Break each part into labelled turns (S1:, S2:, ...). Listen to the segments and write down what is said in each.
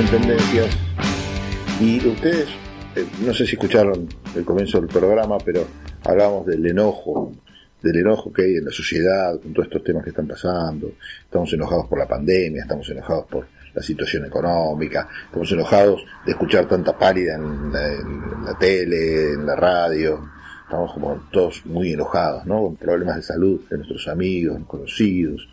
S1: en Tendencias y ustedes, eh, no sé si escucharon el comienzo del programa, pero hablábamos del enojo, del enojo que hay en la sociedad con todos estos temas que están pasando. Estamos enojados por la pandemia, estamos enojados por la situación económica, estamos enojados de escuchar tanta pálida en la, en la tele, en la radio. Estamos como todos muy enojados, ¿no? Con problemas de salud de nuestros amigos, conocidos,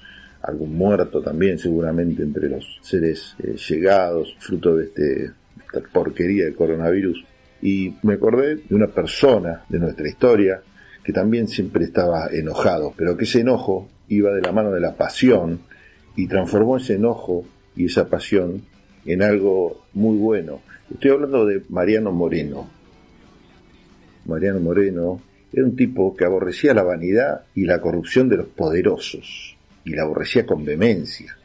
S1: algún muerto también seguramente entre los seres eh, llegados, fruto de este, esta porquería del coronavirus. Y me acordé de una persona de nuestra historia que también siempre estaba enojado, pero que ese enojo iba de la mano de la pasión y transformó ese enojo y esa pasión en algo muy bueno. Estoy hablando de Mariano Moreno. Mariano Moreno era un tipo que aborrecía la vanidad y la corrupción de los poderosos y la aborrecía con vehemencia.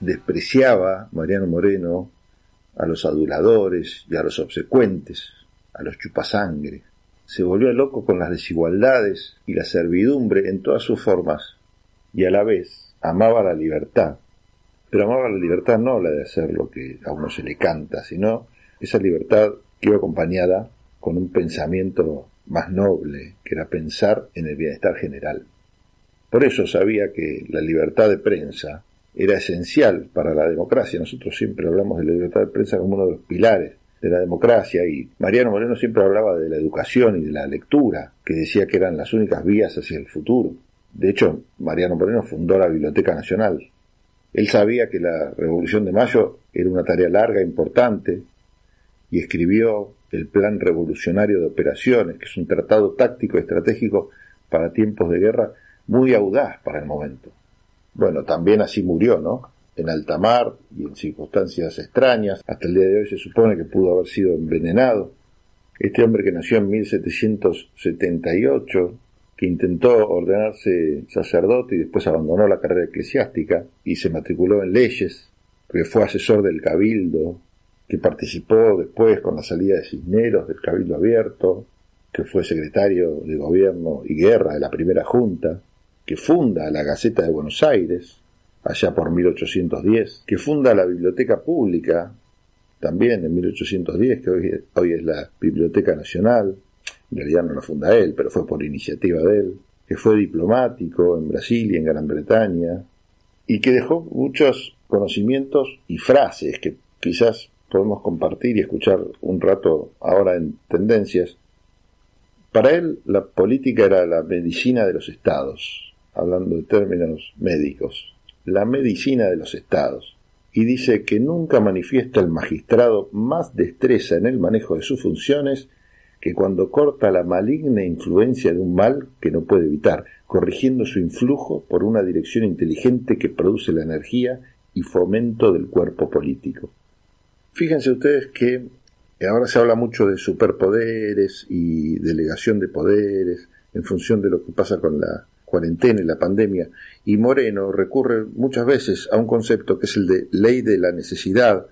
S1: Despreciaba Mariano Moreno a los aduladores y a los obsecuentes, a los chupasangre. Se volvió loco con las desigualdades y la servidumbre en todas sus formas y a la vez amaba la libertad. Pero amaba la libertad no la de hacer lo que a uno se le canta, sino esa libertad que iba acompañada con un pensamiento más noble, que era pensar en el bienestar general. Por eso sabía que la libertad de prensa era esencial para la democracia. Nosotros siempre hablamos de la libertad de prensa como uno de los pilares de la democracia y Mariano Moreno siempre hablaba de la educación y de la lectura, que decía que eran las únicas vías hacia el futuro. De hecho, Mariano Moreno fundó la Biblioteca Nacional. Él sabía que la Revolución de Mayo era una tarea larga, e importante, y escribió el Plan Revolucionario de Operaciones, que es un tratado táctico estratégico para tiempos de guerra muy audaz para el momento. Bueno, también así murió, ¿no? En alta mar y en circunstancias extrañas. Hasta el día de hoy se supone que pudo haber sido envenenado. Este hombre que nació en 1778, que intentó ordenarse sacerdote y después abandonó la carrera eclesiástica y se matriculó en leyes, que fue asesor del cabildo, que participó después con la salida de Cisneros del cabildo abierto, que fue secretario de gobierno y guerra de la primera junta, que funda la Gaceta de Buenos Aires, allá por 1810, que funda la Biblioteca Pública, también en 1810, que hoy, hoy es la Biblioteca Nacional, en realidad no la funda él, pero fue por iniciativa de él, que fue diplomático en Brasil y en Gran Bretaña, y que dejó muchos conocimientos y frases que quizás podemos compartir y escuchar un rato ahora en tendencias. Para él la política era la medicina de los estados, hablando de términos médicos, la medicina de los estados, y dice que nunca manifiesta el magistrado más destreza en el manejo de sus funciones que cuando corta la maligna influencia de un mal que no puede evitar, corrigiendo su influjo por una dirección inteligente que produce la energía y fomento del cuerpo político. Fíjense ustedes que ahora se habla mucho de superpoderes y delegación de poderes en función de lo que pasa con la cuarentena y la pandemia, y Moreno recurre muchas veces a un concepto que es el de ley de la necesidad,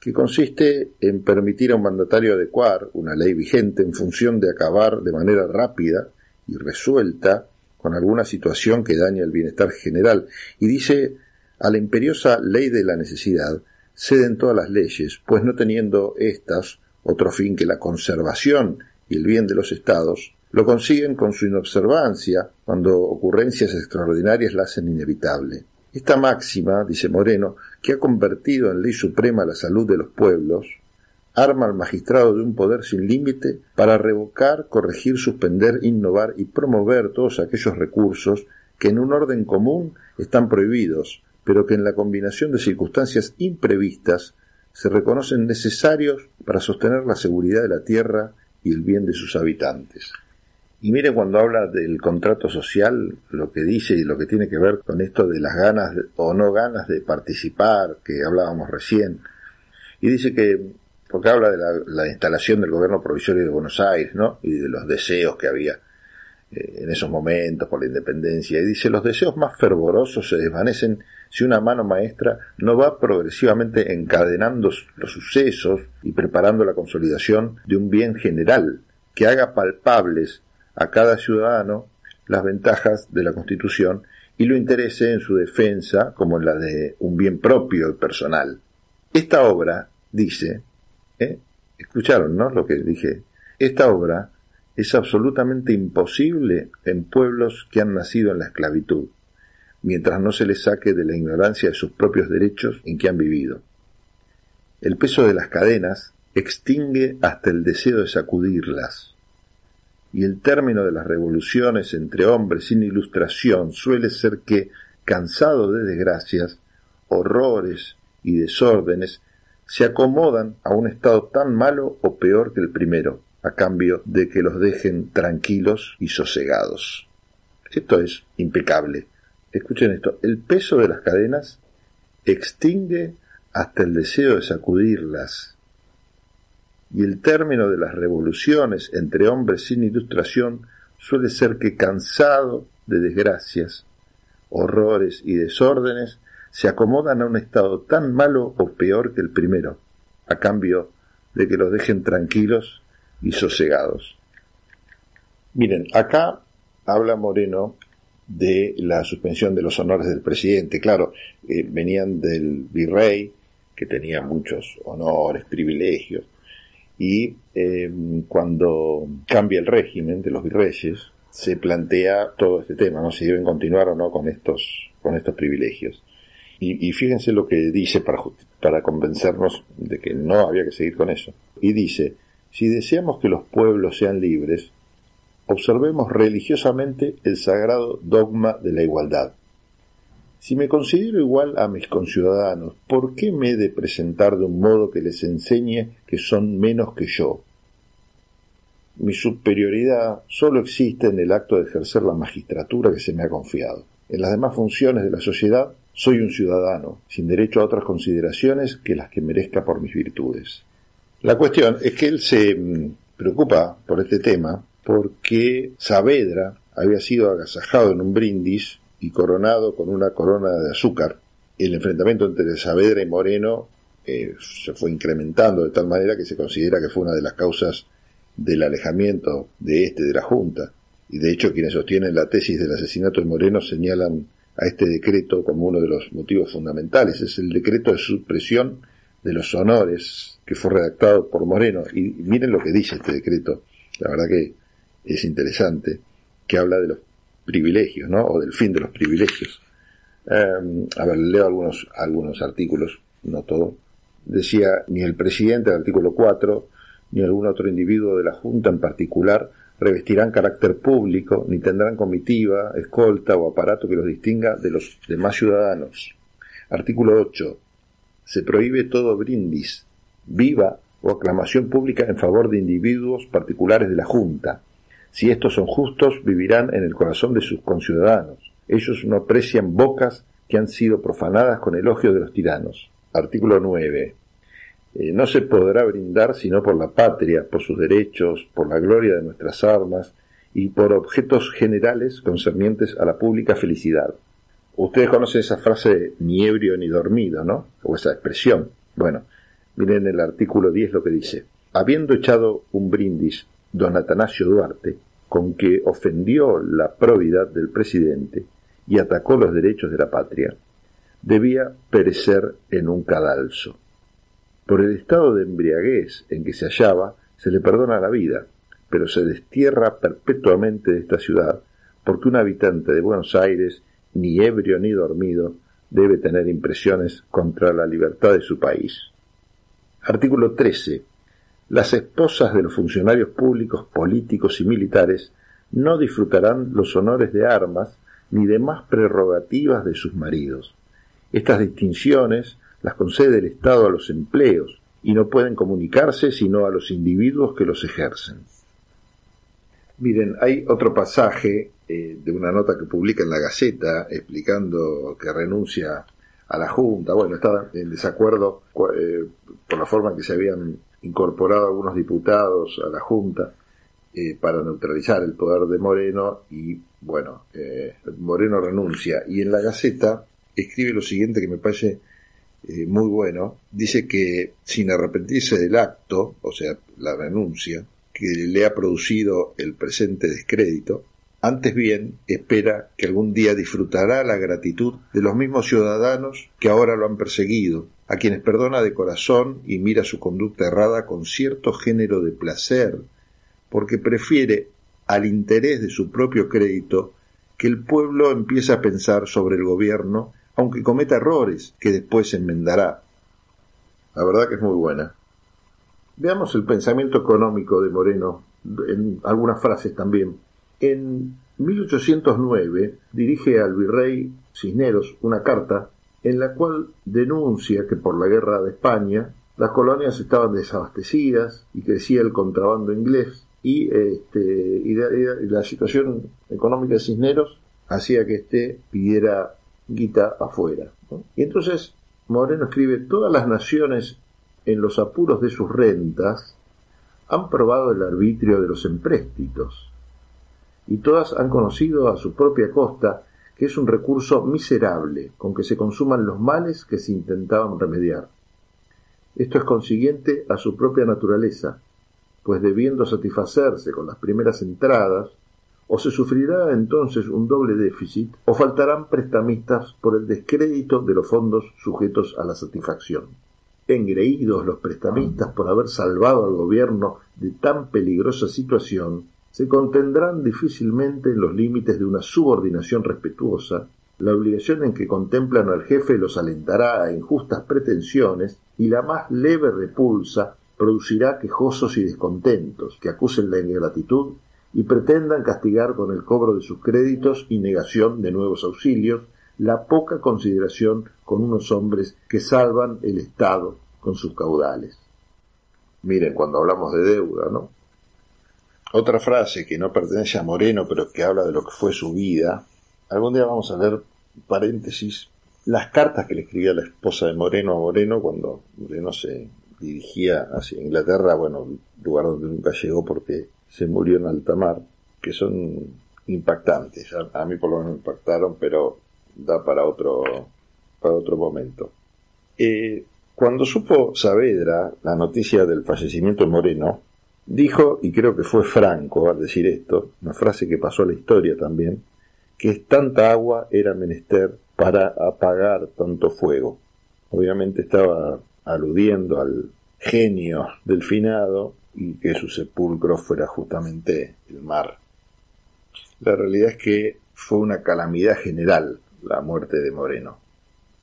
S1: que consiste en permitir a un mandatario adecuar una ley vigente en función de acabar de manera rápida y resuelta con alguna situación que daña el bienestar general, y dice a la imperiosa ley de la necesidad ceden todas las leyes, pues no teniendo éstas otro fin que la conservación y el bien de los estados, lo consiguen con su inobservancia, cuando ocurrencias extraordinarias la hacen inevitable. Esta máxima, dice Moreno, que ha convertido en ley suprema la salud de los pueblos, arma al magistrado de un poder sin límite para revocar, corregir, suspender, innovar y promover todos aquellos recursos que en un orden común están prohibidos, pero que en la combinación de circunstancias imprevistas se reconocen necesarios para sostener la seguridad de la tierra y el bien de sus habitantes. Y mire cuando habla del contrato social, lo que dice y lo que tiene que ver con esto de las ganas o no ganas de participar, que hablábamos recién. Y dice que, porque habla de la, instalación del gobierno provisorio de Buenos Aires, ¿no? Y de los deseos que había eh, en esos momentos por la independencia. Y dice, los deseos más fervorosos se desvanecen si una mano maestra no va progresivamente encadenando los sucesos y preparando la consolidación de un bien general que haga palpables a cada ciudadano las ventajas de la Constitución y lo interese en su defensa como en la de un bien propio y personal. Esta obra, dice, ¿eh? escucharon, ¿no? Lo que dije. Esta obra es absolutamente imposible en pueblos que han nacido en la esclavitud, mientras no se les saque de la ignorancia de sus propios derechos en que han vivido. El peso de las cadenas extingue hasta el deseo de sacudirlas, y el término de las revoluciones entre hombres sin ilustración suele ser que, cansado de desgracias, horrores y desórdenes, se acomodan a un estado tan malo o peor que el primero, a cambio de que los dejen tranquilos y sosegados. Esto es impecable. Escuchen esto, el peso de las cadenas extingue hasta el deseo de sacudirlas. Y el término de las revoluciones entre hombres sin ilustración suele ser que cansado de desgracias, horrores y desórdenes, se acomodan a un estado tan malo o peor que el primero, a cambio de que los dejen tranquilos y sosegados. Miren, acá habla Moreno de la suspensión de los honores del presidente. Claro, eh, venían del virrey, que tenía muchos honores, privilegios, y eh, cuando cambia el régimen de los virreyes, se plantea todo este tema, ¿no? Si deben continuar o no con estos, con estos privilegios. Y, fíjense lo que dice para, para convencernos de que no había que seguir con eso. Y dice, si deseamos que los pueblos sean libres, observemos religiosamente el sagrado dogma de la igualdad. Si me considero igual a mis conciudadanos, ¿por qué me he de presentar de un modo que les enseñe que son menos que yo? Mi superioridad solo existe en el acto de ejercer la magistratura que se me ha confiado. En las demás funciones de la sociedad soy un ciudadano, sin derecho a otras consideraciones que las que merezca por mis virtudes. La cuestión es que él se mm, preocupa por este tema porque Saavedra había sido agasajado en un brindis y coronado con una corona de azúcar. El enfrentamiento entre Saavedra y Moreno eh, se fue incrementando de tal manera que se considera que fue una de las causas del alejamiento de este de la Junta. Y de hecho quienes sostienen la tesis del asesinato de Moreno señalan a este decreto como uno de los motivos fundamentales. Es el decreto de supresión de los honores que fue redactado por Moreno. Y miren lo que dice este decreto. La verdad que es interesante, que habla de los privilegios, ¿no? O del fin de los privilegios. Em, a ver, leo algunos, algunos artículos, no todo. Decía, ni el presidente, el artículo 4, ni algún otro individuo de la Junta en particular revestirán carácter público, ni tendrán comitiva, escolta o aparato que los distinga de los demás ciudadanos. Artículo 8. Se prohíbe todo brindis, viva o aclamación pública en favor de individuos particulares de la Junta. Si estos son justos, vivirán en el corazón de sus conciudadanos. Ellos no aprecian bocas que han sido profanadas con elogio de los tiranos. Artículo 9. Eh, no se podrá brindar sino por la patria, por sus derechos, por la gloria de nuestras armas y por objetos generales concernientes a la pública felicidad. Ustedes conocen esa frase ni ebrio ni dormido, ¿no? O esa expresión. Bueno, miren el artículo 10 lo que dice. Habiendo echado un brindis don Atanasio Duarte, con que ofendió la probidad del presidente y atacó los derechos de la patria, debía perecer en un cadalso. Por el estado de embriaguez en que se hallaba, se le perdona la vida, pero se destierra perpetuamente de esta ciudad, porque un habitante de Buenos Aires, ni ebrio ni dormido, debe tener impresiones contra la libertad de su país. Artículo 13. Las esposas de los funcionarios públicos, políticos y militares no disfrutarán los honores de armas ni demás prerrogativas de sus maridos. Estas distinciones las concede el Estado a los empleos y no pueden comunicarse sino a los individuos que los ejercen. Miren, hay otro pasaje eh, de una nota que publica en la Gaceta explicando que renuncia a la Junta. Bueno, estaba en desacuerdo eh, por la forma en que se habían incorporado algunos diputados a la Junta eh, para neutralizar el poder de Moreno y, bueno, Moreno renuncia. Y en la Gaceta escribe lo siguiente que me parece eh, muy bueno, dice que sin arrepentirse del acto, o sea, la renuncia, que le ha producido el presente descrédito, Antes bien, espera que algún día disfrutará la gratitud de los mismos ciudadanos que ahora lo han perseguido, a quienes perdona de corazón y mira su conducta errada con cierto género de placer, porque prefiere al interés de su propio crédito que el pueblo empiece a pensar sobre el gobierno, aunque cometa errores que después enmendará. La verdad que es muy buena. Veamos el pensamiento económico de Moreno en algunas frases también. En 1809 dirige al virrey Cisneros una carta en la cual denuncia que por la guerra de España las colonias estaban desabastecidas y crecía el contrabando inglés y, este, la, situación económica de Cisneros hacía que éste pidiera guita afuera. Y entonces Moreno escribe, todas las naciones en los apuros de sus rentas han probado el arbitrio de los empréstitos y todas han conocido a su propia costa que es un recurso miserable con que se consuman los males que se intentaban remediar. Esto es consiguiente a su propia naturaleza, pues debiendo satisfacerse con las primeras entradas, o se sufrirá entonces un doble déficit, o faltarán prestamistas por el descrédito de los fondos sujetos a la satisfacción. Engreídos los prestamistas por haber salvado al gobierno de tan peligrosa situación, se contendrán difícilmente en los límites de una subordinación respetuosa, la obligación en que contemplan al jefe los alentará a injustas pretensiones y la más leve repulsa producirá quejosos y descontentos que acusen la ingratitud y pretendan castigar con el cobro de sus créditos y negación de nuevos auxilios la poca consideración con unos hombres que salvan el Estado con sus caudales. Miren, cuando hablamos de deuda, ¿no? Otra frase que no pertenece a Moreno, pero que habla de lo que fue su vida. Algún día vamos a leer, paréntesis, las cartas que le escribía la esposa de Moreno a Moreno cuando Moreno se dirigía hacia Inglaterra, bueno, lugar donde nunca llegó porque se murió en alta mar, que son impactantes. A, mí por lo menos me impactaron, pero da para otro, para otro momento. Eh, cuando supo Saavedra la noticia del fallecimiento de Moreno, dijo, y creo que fue franco al decir esto, una frase que pasó a la historia también, que tanta agua era menester para apagar tanto fuego. Obviamente estaba aludiendo al genio del finado y que su sepulcro fuera justamente el mar. La realidad es que fue una calamidad general la muerte de Moreno.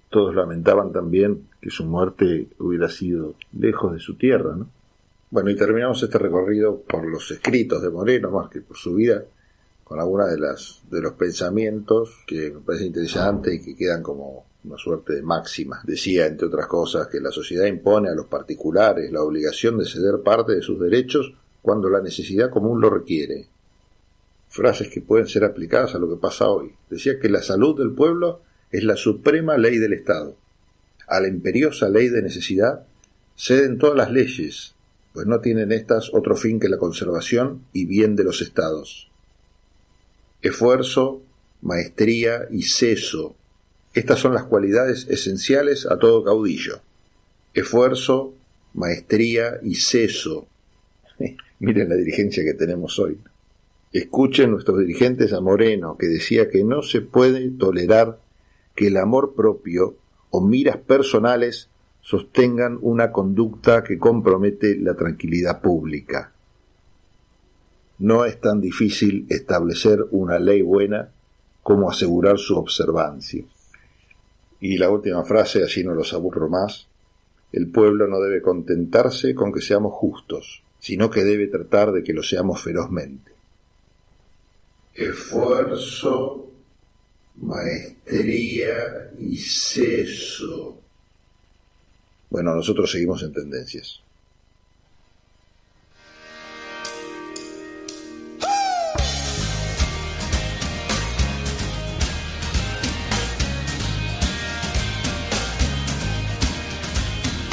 S1: Todos lamentaban también que su muerte hubiera sido lejos de su tierra, ¿no? Bueno, y terminamos este recorrido por los escritos de Moreno, más que por su vida, con algunas de las de los pensamientos que me parece interesante y que quedan como una suerte de máxima. Decía, entre otras cosas, que la sociedad impone a los particulares la obligación de ceder parte de sus derechos cuando la necesidad común lo requiere. Frases que pueden ser aplicadas a lo que pasa hoy. Decía que la salud del pueblo es la suprema ley del Estado. A la imperiosa ley de necesidad ceden todas las leyes, pues no tienen éstas otro fin que la conservación y bien de los estados. Esfuerzo, maestría y seso estas son las cualidades esenciales a todo caudillo. Esfuerzo, maestría y seso. Miren la dirigencia que tenemos hoy. Escuchen nuestros dirigentes a Moreno, que decía que no se puede tolerar que el amor propio o miras personales sostengan una conducta que compromete la tranquilidad pública. No es tan difícil establecer una ley buena como asegurar su observancia. Y la última frase, así no los aburro más, el pueblo no debe contentarse con que seamos justos, sino que debe tratar de que lo seamos ferozmente. Esfuerzo, maestría y seso. Bueno, nosotros seguimos en tendencias.